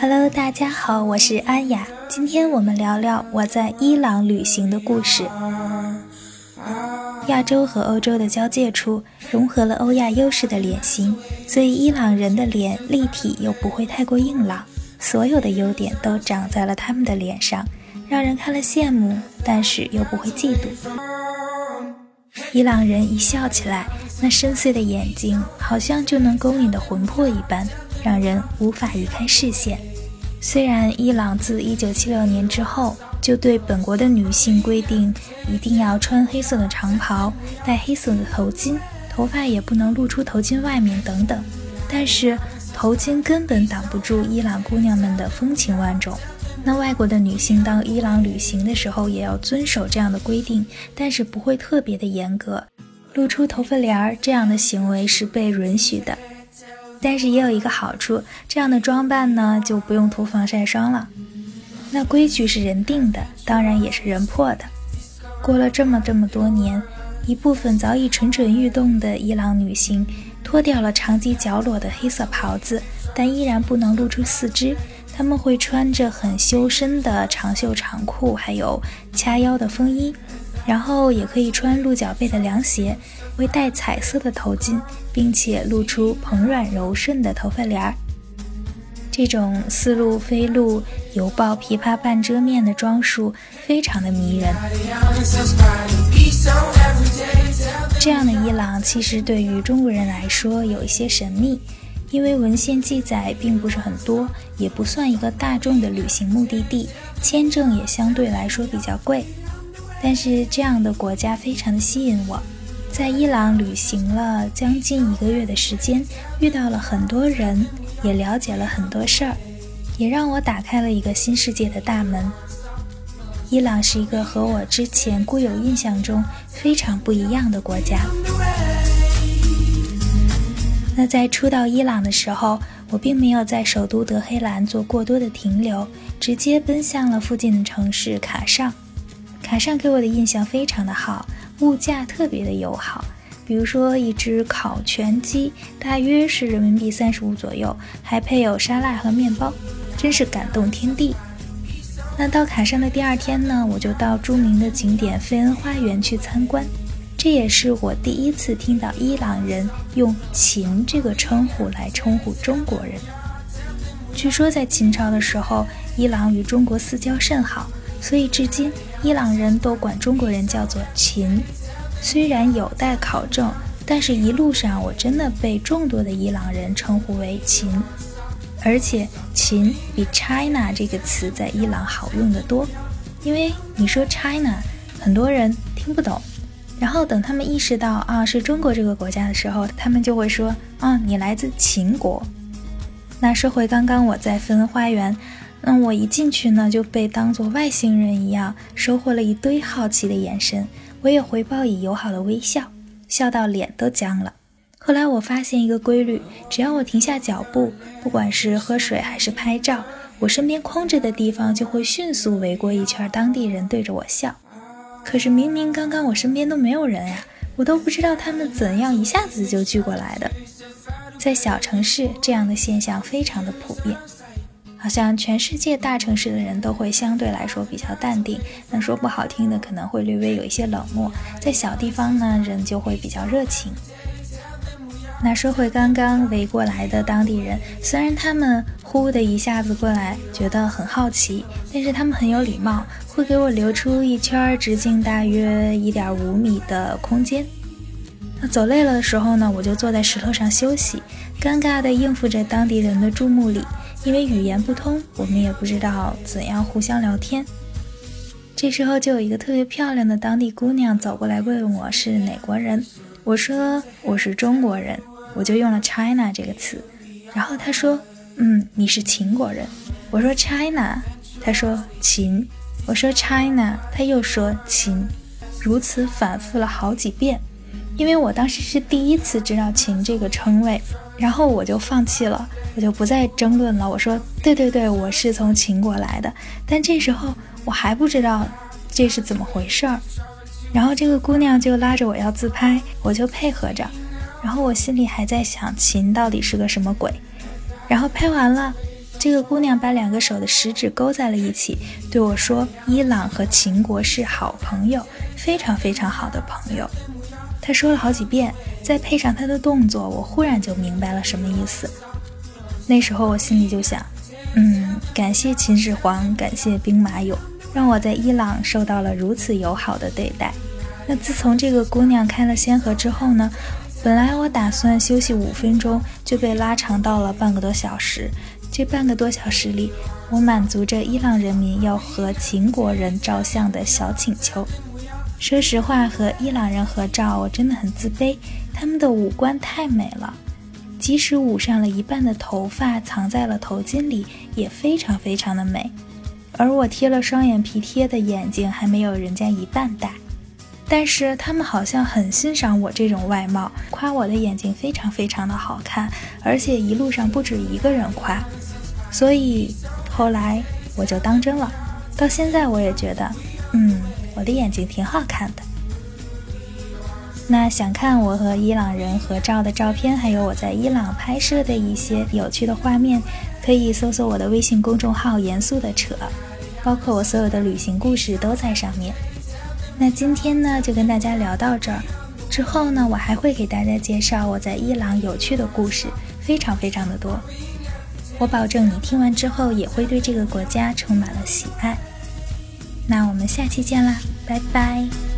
Hello，大家好，我是安雅。今天我们聊聊我在伊朗旅行的故事。亚洲和欧洲的交界处，融合了欧亚优势的脸型，所以伊朗人的脸立体又不会太过硬朗，所有的优点都长在了他们的脸上，让人看了羡慕，但是又不会嫉妒。伊朗人一笑起来，那深邃的眼睛好像就能勾引的魂魄一般，让人无法移开视线。虽然伊朗自1976年之后就对本国的女性规定一定要穿黑色的长袍、戴黑色的头巾，头发也不能露出头巾外面等等，但是头巾根本挡不住伊朗姑娘们的风情万种。那外国的女性到伊朗旅行的时候也要遵守这样的规定，但是不会特别的严格，露出头发帘儿这样的行为是被允许的。但是也有一个好处，这样的装扮呢就不用涂防晒霜了。那规矩是人定的，当然也是人破的。过了这么这么多年，一部分早已蠢蠢欲动的伊朗女性脱掉了长及脚裸的黑色袍子，但依然不能露出四肢。她们会穿着很修身的长袖长裤，还有掐腰的风衣，然后也可以穿鹿角背的凉鞋。会戴彩色的头巾，并且露出蓬软柔顺的头发帘儿。这种似露非露、犹抱琵琶半遮面的装束，非常的迷人。这样的伊朗其实对于中国人来说有一些神秘，因为文献记载并不是很多，也不算一个大众的旅行目的地，签证也相对来说比较贵。但是这样的国家非常的吸引我。在伊朗旅行了将近一个月的时间，遇到了很多人，也了解了很多事儿，也让我打开了一个新世界的大门。伊朗是一个和我之前固有印象中非常不一样的国家。那在初到伊朗的时候，我并没有在首都德黑兰做过多的停留，直接奔向了附近的城市卡尚。卡上给我的印象非常的好。物价特别的友好，比如说一只烤全鸡大约是人民币三十五左右，还配有沙拉和面包，真是感动天地。那到卡上的第二天呢，我就到著名的景点费恩花园去参观，这也是我第一次听到伊朗人用“秦”这个称呼来称呼中国人。据说在秦朝的时候，伊朗与中国私交甚好。所以，至今伊朗人都管中国人叫做“秦”，虽然有待考证，但是一路上我真的被众多的伊朗人称呼为“秦”，而且“秦”比 “China” 这个词在伊朗好用的多，因为你说 “China”，很多人听不懂，然后等他们意识到啊是中国这个国家的时候，他们就会说啊你来自秦国。那说回刚刚我在分花园。那我一进去呢，就被当作外星人一样，收获了一堆好奇的眼神。我也回报以友好的微笑，笑到脸都僵了。后来我发现一个规律：只要我停下脚步，不管是喝水还是拍照，我身边空着的地方就会迅速围过一圈当地人对着我笑。可是明明刚刚我身边都没有人呀，我都不知道他们怎样一下子就聚过来的。在小城市，这样的现象非常的普遍。好像全世界大城市的人都会相对来说比较淡定，那说不好听的可能会略微有一些冷漠，在小地方呢，人就会比较热情。那说回刚刚围过来的当地人，虽然他们呼的一下子过来，觉得很好奇，但是他们很有礼貌，会给我留出一圈直径大约一点五米的空间。那走累了的时候呢，我就坐在石头上休息，尴尬地应付着当地人的注目礼。因为语言不通，我们也不知道怎样互相聊天。这时候就有一个特别漂亮的当地姑娘走过来问我是哪国人，我说我是中国人，我就用了 China 这个词。然后她说，嗯，你是秦国人。我说 China，她说秦。我说 China，她又说秦，如此反复了好几遍。因为我当时是第一次知道秦这个称谓，然后我就放弃了。我就不再争论了。我说：“对对对，我是从秦国来的。”但这时候我还不知道这是怎么回事儿。然后这个姑娘就拉着我要自拍，我就配合着。然后我心里还在想，秦到底是个什么鬼？然后拍完了，这个姑娘把两个手的食指勾在了一起，对我说：“伊朗和秦国是好朋友，非常非常好的朋友。”她说了好几遍，再配上她的动作，我忽然就明白了什么意思。那时候我心里就想，嗯，感谢秦始皇，感谢兵马俑，让我在伊朗受到了如此友好的对待。那自从这个姑娘开了先河之后呢？本来我打算休息五分钟，就被拉长到了半个多小时。这半个多小时里，我满足着伊朗人民要和秦国人照相的小请求。说实话，和伊朗人合照，我真的很自卑。他们的五官太美了，即使捂上了一半的头发藏在了头巾里，也非常非常的美。而我贴了双眼皮贴的眼睛，还没有人家一半大。但是他们好像很欣赏我这种外貌，夸我的眼睛非常非常的好看，而且一路上不止一个人夸，所以后来我就当真了。到现在我也觉得，嗯，我的眼睛挺好看的。那想看我和伊朗人合照的照片，还有我在伊朗拍摄的一些有趣的画面，可以搜索我的微信公众号“严肃的扯”，包括我所有的旅行故事都在上面。那今天呢，就跟大家聊到这儿。之后呢，我还会给大家介绍我在伊朗有趣的故事，非常非常的多。我保证你听完之后也会对这个国家充满了喜爱。那我们下期见啦，拜拜。